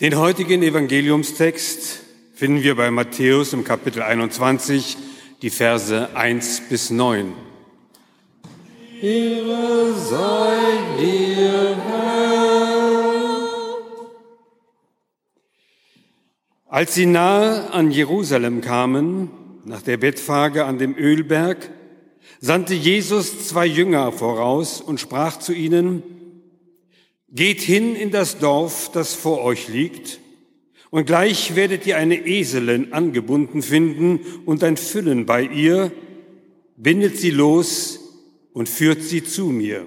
Den heutigen Evangeliumstext finden wir bei Matthäus im Kapitel 21, die Verse 1 bis 9. Ehre sei dir, Herr. Als sie nahe an Jerusalem kamen, nach der Bettfrage an dem Ölberg, sandte Jesus zwei Jünger voraus und sprach zu ihnen, Geht hin in das Dorf, das vor euch liegt, und gleich werdet ihr eine Eselin angebunden finden und ein Füllen bei ihr, bindet sie los und führt sie zu mir.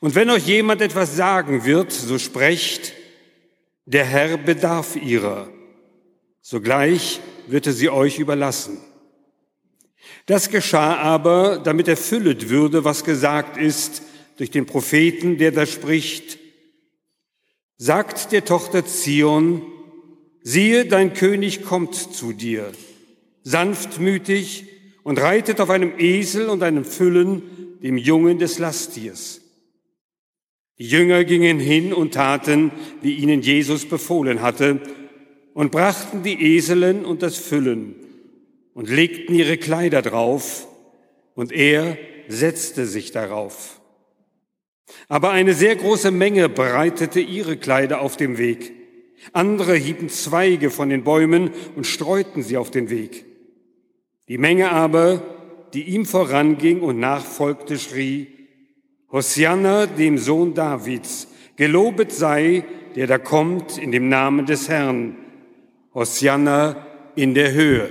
Und wenn euch jemand etwas sagen wird, so sprecht, der Herr bedarf ihrer, sogleich wird er sie euch überlassen. Das geschah aber, damit erfüllet würde, was gesagt ist, durch den Propheten, der da spricht, sagt der Tochter Zion, siehe, dein König kommt zu dir, sanftmütig und reitet auf einem Esel und einem Füllen, dem Jungen des Lasttiers. Die Jünger gingen hin und taten, wie ihnen Jesus befohlen hatte, und brachten die Eselen und das Füllen und legten ihre Kleider drauf, und er setzte sich darauf. Aber eine sehr große Menge breitete ihre Kleider auf dem Weg. Andere hieben Zweige von den Bäumen und streuten sie auf den Weg. Die Menge aber, die ihm voranging und nachfolgte, schrie, Hosianna, dem Sohn Davids, gelobet sei, der da kommt in dem Namen des Herrn. Hosianna in der Höhe.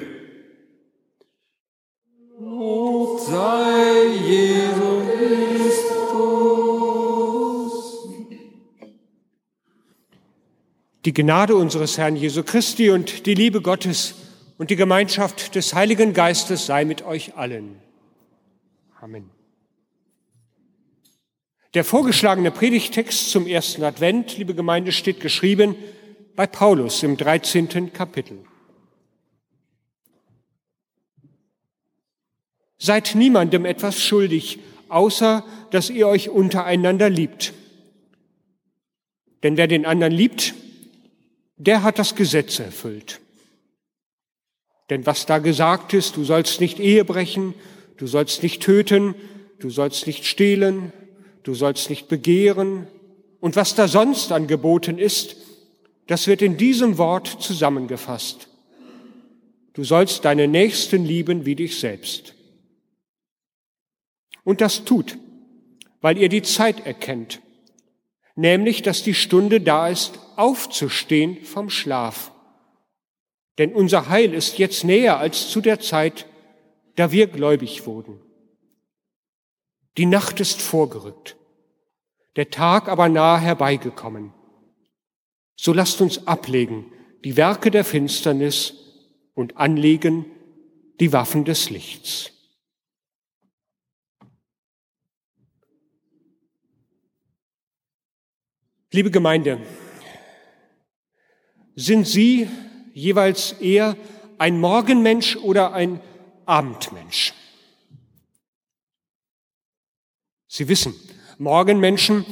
Lob sei Die Gnade unseres Herrn Jesu Christi und die Liebe Gottes und die Gemeinschaft des Heiligen Geistes sei mit euch allen. Amen. Der vorgeschlagene Predigtext zum ersten Advent, liebe Gemeinde, steht geschrieben bei Paulus im 13. Kapitel. Seid niemandem etwas schuldig, außer dass ihr euch untereinander liebt. Denn wer den anderen liebt, der hat das Gesetz erfüllt. Denn was da gesagt ist, du sollst nicht Ehe brechen, du sollst nicht töten, du sollst nicht stehlen, du sollst nicht begehren und was da sonst angeboten ist, das wird in diesem Wort zusammengefasst. Du sollst deine Nächsten lieben wie dich selbst. Und das tut, weil ihr die Zeit erkennt, nämlich dass die Stunde da ist, aufzustehen vom Schlaf. Denn unser Heil ist jetzt näher als zu der Zeit, da wir gläubig wurden. Die Nacht ist vorgerückt, der Tag aber nahe herbeigekommen. So lasst uns ablegen die Werke der Finsternis und anlegen die Waffen des Lichts. Liebe Gemeinde, sind Sie jeweils eher ein Morgenmensch oder ein Abendmensch? Sie wissen, Morgenmenschen,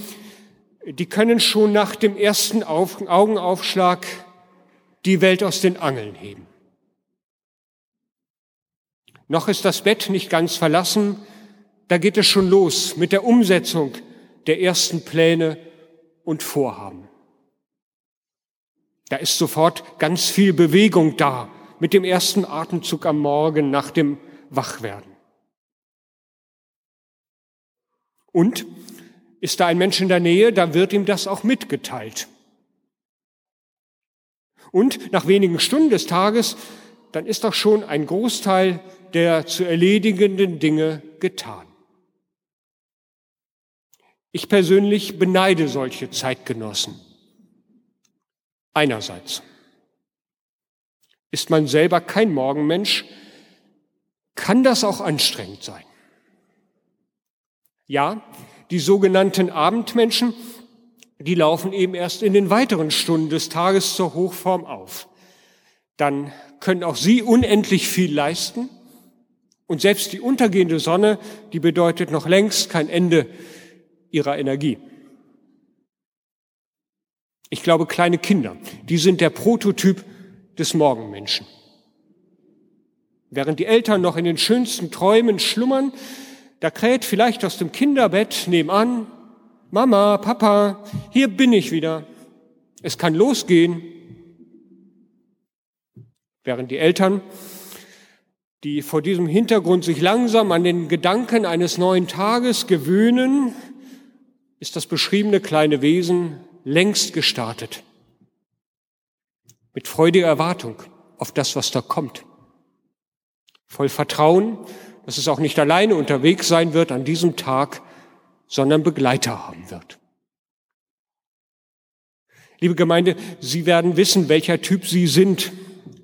die können schon nach dem ersten Augenaufschlag die Welt aus den Angeln heben. Noch ist das Bett nicht ganz verlassen, da geht es schon los mit der Umsetzung der ersten Pläne und Vorhaben. Da ist sofort ganz viel Bewegung da mit dem ersten Atemzug am Morgen nach dem Wachwerden. Und ist da ein Mensch in der Nähe, da wird ihm das auch mitgeteilt. Und nach wenigen Stunden des Tages, dann ist auch schon ein Großteil der zu erledigenden Dinge getan. Ich persönlich beneide solche Zeitgenossen. Einerseits ist man selber kein Morgenmensch, kann das auch anstrengend sein. Ja, die sogenannten Abendmenschen, die laufen eben erst in den weiteren Stunden des Tages zur Hochform auf. Dann können auch sie unendlich viel leisten. Und selbst die untergehende Sonne, die bedeutet noch längst kein Ende ihrer Energie. Ich glaube, kleine Kinder, die sind der Prototyp des Morgenmenschen. Während die Eltern noch in den schönsten Träumen schlummern, da kräht vielleicht aus dem Kinderbett nebenan, Mama, Papa, hier bin ich wieder. Es kann losgehen. Während die Eltern, die vor diesem Hintergrund sich langsam an den Gedanken eines neuen Tages gewöhnen, ist das beschriebene kleine Wesen längst gestartet. Mit freudiger Erwartung auf das, was da kommt. Voll Vertrauen, dass es auch nicht alleine unterwegs sein wird an diesem Tag, sondern Begleiter haben wird. Liebe Gemeinde, Sie werden wissen, welcher Typ Sie sind.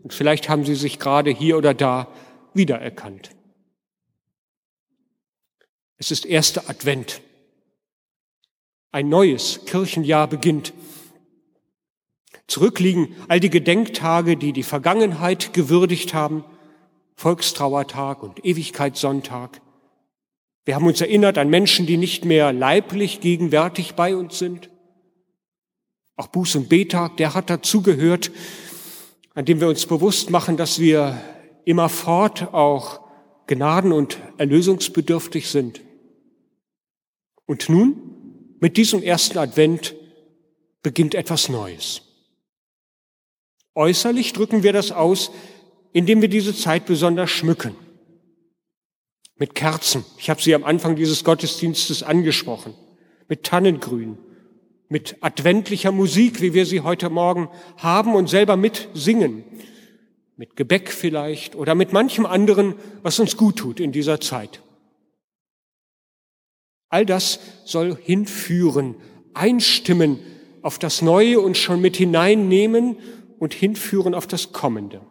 Und vielleicht haben Sie sich gerade hier oder da wiedererkannt. Es ist erster Advent. Ein neues Kirchenjahr beginnt. Zurückliegen all die Gedenktage, die die Vergangenheit gewürdigt haben, Volkstrauertag und Ewigkeitssonntag. Wir haben uns erinnert an Menschen, die nicht mehr leiblich gegenwärtig bei uns sind. Auch Buß- und Betag, der hat dazugehört, an dem wir uns bewusst machen, dass wir immerfort auch gnaden- und erlösungsbedürftig sind. Und nun, mit diesem ersten Advent, beginnt etwas Neues. Äußerlich drücken wir das aus, indem wir diese Zeit besonders schmücken mit Kerzen. Ich habe sie am Anfang dieses Gottesdienstes angesprochen. Mit Tannengrün, mit adventlicher Musik, wie wir sie heute Morgen haben und selber mitsingen. Mit Gebäck vielleicht oder mit manchem anderen, was uns gut tut in dieser Zeit. All das soll hinführen, einstimmen auf das Neue und schon mit hineinnehmen und hinführen auf das Kommende.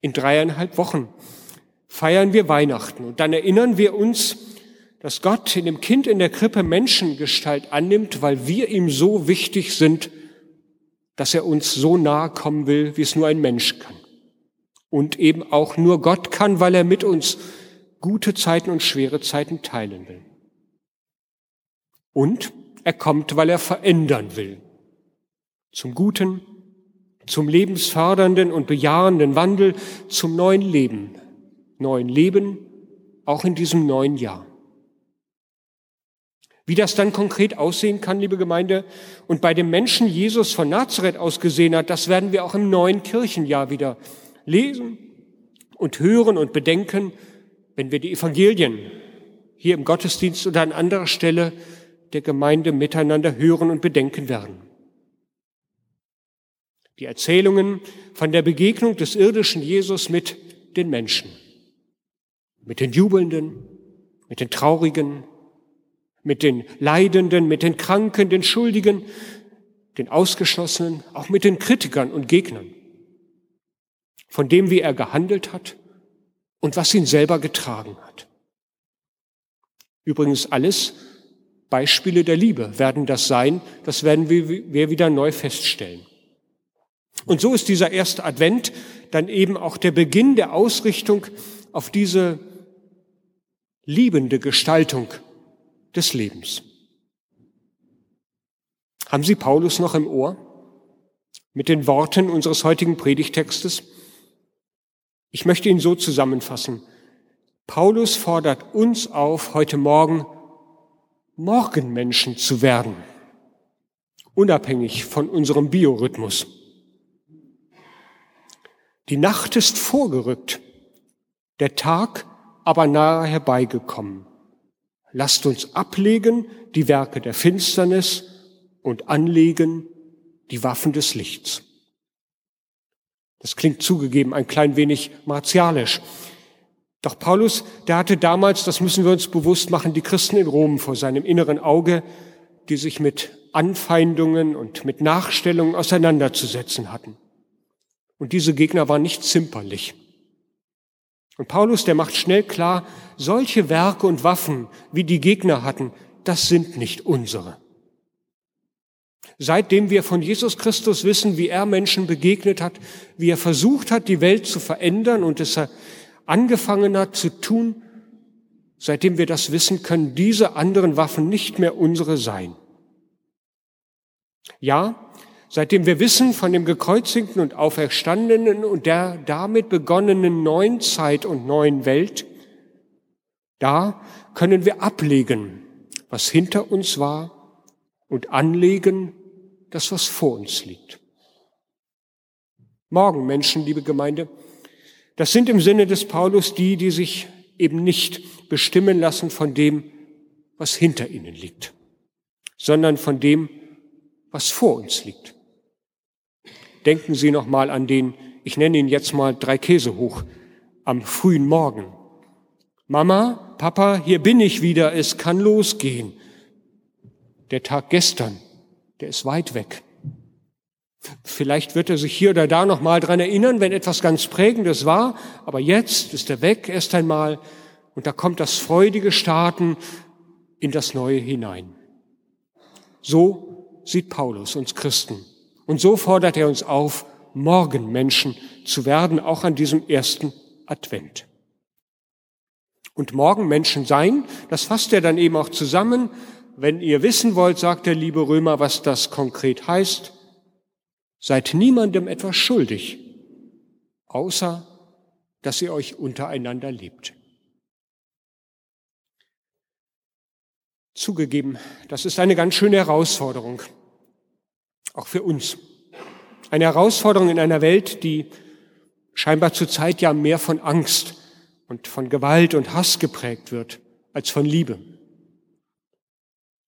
In dreieinhalb Wochen feiern wir Weihnachten und dann erinnern wir uns, dass Gott in dem Kind in der Krippe Menschengestalt annimmt, weil wir ihm so wichtig sind, dass er uns so nahe kommen will, wie es nur ein Mensch kann. Und eben auch nur Gott kann, weil er mit uns gute Zeiten und schwere Zeiten teilen will. Und er kommt, weil er verändern will. Zum Guten, zum lebensfördernden und bejahenden Wandel, zum neuen Leben, neuen Leben, auch in diesem neuen Jahr. Wie das dann konkret aussehen kann, liebe Gemeinde, und bei dem Menschen Jesus von Nazareth aus gesehen hat, das werden wir auch im neuen Kirchenjahr wieder lesen und hören und bedenken, wenn wir die Evangelien hier im Gottesdienst oder an anderer Stelle der Gemeinde miteinander hören und bedenken werden. Die Erzählungen von der Begegnung des irdischen Jesus mit den Menschen mit den Jubelnden, mit den Traurigen, mit den Leidenden, mit den Kranken, den Schuldigen, den Ausgeschlossenen, auch mit den Kritikern und Gegnern, von dem, wie er gehandelt hat und was ihn selber getragen hat. Übrigens alles Beispiele der Liebe werden das sein, das werden wir wieder neu feststellen. Und so ist dieser erste Advent dann eben auch der Beginn der Ausrichtung auf diese liebende Gestaltung des Lebens. Haben Sie Paulus noch im Ohr mit den Worten unseres heutigen Predigtextes? Ich möchte ihn so zusammenfassen. Paulus fordert uns auf, heute Morgen Morgenmenschen zu werden, unabhängig von unserem Biorhythmus. Die Nacht ist vorgerückt, der Tag aber nahe herbeigekommen. Lasst uns ablegen die Werke der Finsternis und anlegen die Waffen des Lichts. Das klingt zugegeben ein klein wenig martialisch. Doch Paulus, der hatte damals, das müssen wir uns bewusst machen, die Christen in Rom vor seinem inneren Auge, die sich mit Anfeindungen und mit Nachstellungen auseinanderzusetzen hatten. Und diese Gegner waren nicht zimperlich. Und Paulus, der macht schnell klar, solche Werke und Waffen, wie die Gegner hatten, das sind nicht unsere. Seitdem wir von Jesus Christus wissen, wie er Menschen begegnet hat, wie er versucht hat, die Welt zu verändern und es angefangen hat zu tun, seitdem wir das wissen, können diese anderen Waffen nicht mehr unsere sein. Ja, seitdem wir wissen von dem gekreuzigten und auferstandenen und der damit begonnenen neuen Zeit und neuen Welt, da können wir ablegen, was hinter uns war und anlegen, das, was vor uns liegt. Morgen, Menschen, liebe Gemeinde, das sind im Sinne des Paulus die, die sich eben nicht bestimmen lassen von dem, was hinter ihnen liegt, sondern von dem, was vor uns liegt. Denken Sie noch mal an den, ich nenne ihn jetzt mal drei Käse hoch, am frühen Morgen. Mama, Papa, hier bin ich wieder, es kann losgehen. Der Tag gestern, der ist weit weg. Vielleicht wird er sich hier oder da noch mal dran erinnern, wenn etwas ganz Prägendes war, aber jetzt ist er weg erst einmal und da kommt das freudige Starten in das Neue hinein. So sieht Paulus uns Christen und so fordert er uns auf, morgen Menschen zu werden, auch an diesem ersten Advent. Und morgen Menschen sein, das fasst er dann eben auch zusammen. Wenn ihr wissen wollt, sagt der liebe Römer, was das konkret heißt, Seid niemandem etwas schuldig, außer dass ihr euch untereinander liebt. Zugegeben, das ist eine ganz schöne Herausforderung, auch für uns. Eine Herausforderung in einer Welt, die scheinbar zurzeit ja mehr von Angst und von Gewalt und Hass geprägt wird als von Liebe.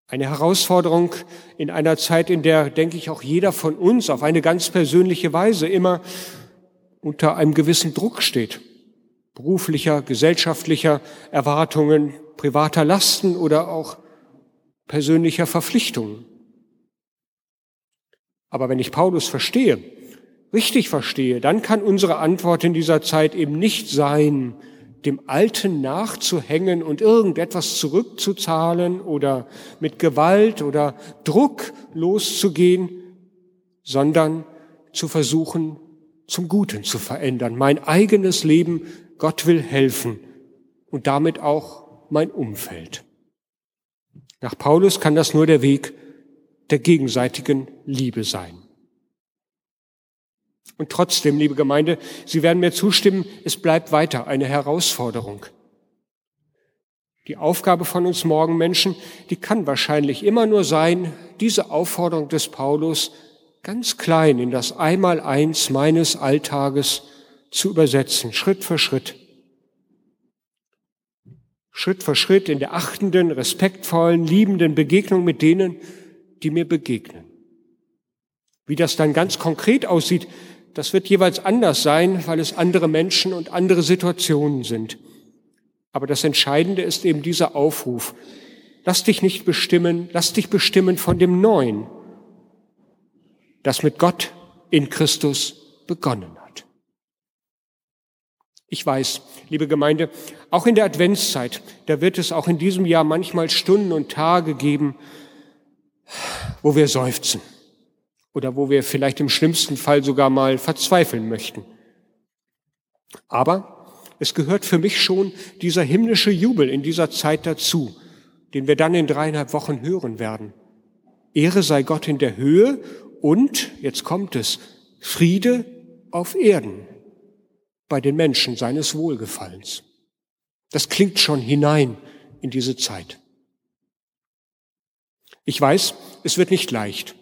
Eine Herausforderung in einer Zeit, in der, denke ich, auch jeder von uns auf eine ganz persönliche Weise immer unter einem gewissen Druck steht. Beruflicher, gesellschaftlicher Erwartungen, privater Lasten oder auch persönlicher Verpflichtungen. Aber wenn ich Paulus verstehe, richtig verstehe, dann kann unsere Antwort in dieser Zeit eben nicht sein, dem Alten nachzuhängen und irgendetwas zurückzuzahlen oder mit Gewalt oder Druck loszugehen, sondern zu versuchen, zum Guten zu verändern. Mein eigenes Leben, Gott will helfen und damit auch mein Umfeld. Nach Paulus kann das nur der Weg der gegenseitigen Liebe sein. Und trotzdem, liebe Gemeinde, Sie werden mir zustimmen, es bleibt weiter eine Herausforderung. Die Aufgabe von uns Morgenmenschen, die kann wahrscheinlich immer nur sein, diese Aufforderung des Paulus ganz klein in das Einmaleins meines Alltages zu übersetzen, Schritt für Schritt. Schritt für Schritt in der achtenden, respektvollen, liebenden Begegnung mit denen, die mir begegnen. Wie das dann ganz konkret aussieht, das wird jeweils anders sein, weil es andere Menschen und andere Situationen sind. Aber das Entscheidende ist eben dieser Aufruf. Lass dich nicht bestimmen, lass dich bestimmen von dem Neuen, das mit Gott in Christus begonnen hat. Ich weiß, liebe Gemeinde, auch in der Adventszeit, da wird es auch in diesem Jahr manchmal Stunden und Tage geben, wo wir seufzen oder wo wir vielleicht im schlimmsten Fall sogar mal verzweifeln möchten. Aber es gehört für mich schon dieser himmlische Jubel in dieser Zeit dazu, den wir dann in dreieinhalb Wochen hören werden. Ehre sei Gott in der Höhe und, jetzt kommt es, Friede auf Erden bei den Menschen seines Wohlgefallens. Das klingt schon hinein in diese Zeit. Ich weiß, es wird nicht leicht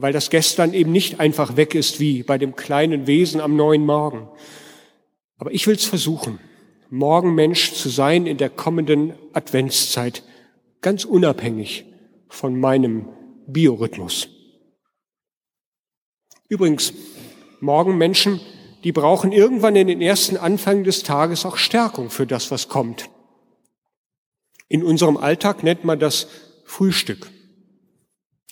weil das Gestern eben nicht einfach weg ist wie bei dem kleinen Wesen am neuen Morgen. Aber ich will es versuchen, morgen Mensch zu sein in der kommenden Adventszeit, ganz unabhängig von meinem Biorhythmus. Übrigens, morgen Menschen, die brauchen irgendwann in den ersten Anfängen des Tages auch Stärkung für das, was kommt. In unserem Alltag nennt man das Frühstück.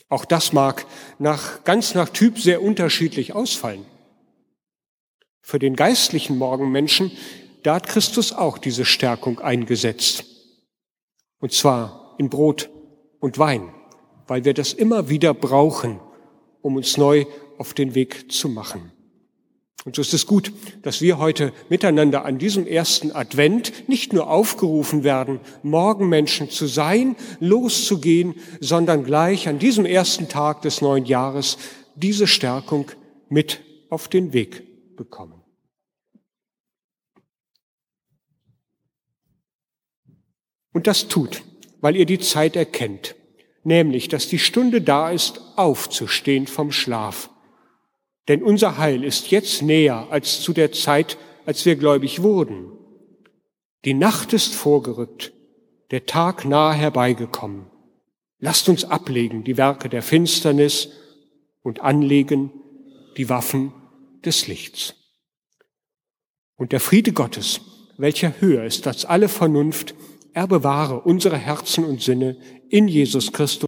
Auch das mag nach, ganz nach Typ sehr unterschiedlich ausfallen. Für den geistlichen Morgenmenschen, da hat Christus auch diese Stärkung eingesetzt. Und zwar in Brot und Wein, weil wir das immer wieder brauchen, um uns neu auf den Weg zu machen. Und so ist es gut, dass wir heute miteinander an diesem ersten Advent nicht nur aufgerufen werden, Morgenmenschen zu sein, loszugehen, sondern gleich an diesem ersten Tag des neuen Jahres diese Stärkung mit auf den Weg bekommen. Und das tut, weil ihr die Zeit erkennt, nämlich, dass die Stunde da ist, aufzustehen vom Schlaf denn unser Heil ist jetzt näher als zu der Zeit, als wir gläubig wurden. Die Nacht ist vorgerückt, der Tag nahe herbeigekommen. Lasst uns ablegen die Werke der Finsternis und anlegen die Waffen des Lichts. Und der Friede Gottes, welcher höher ist als alle Vernunft, er bewahre unsere Herzen und Sinne in Jesus Christus.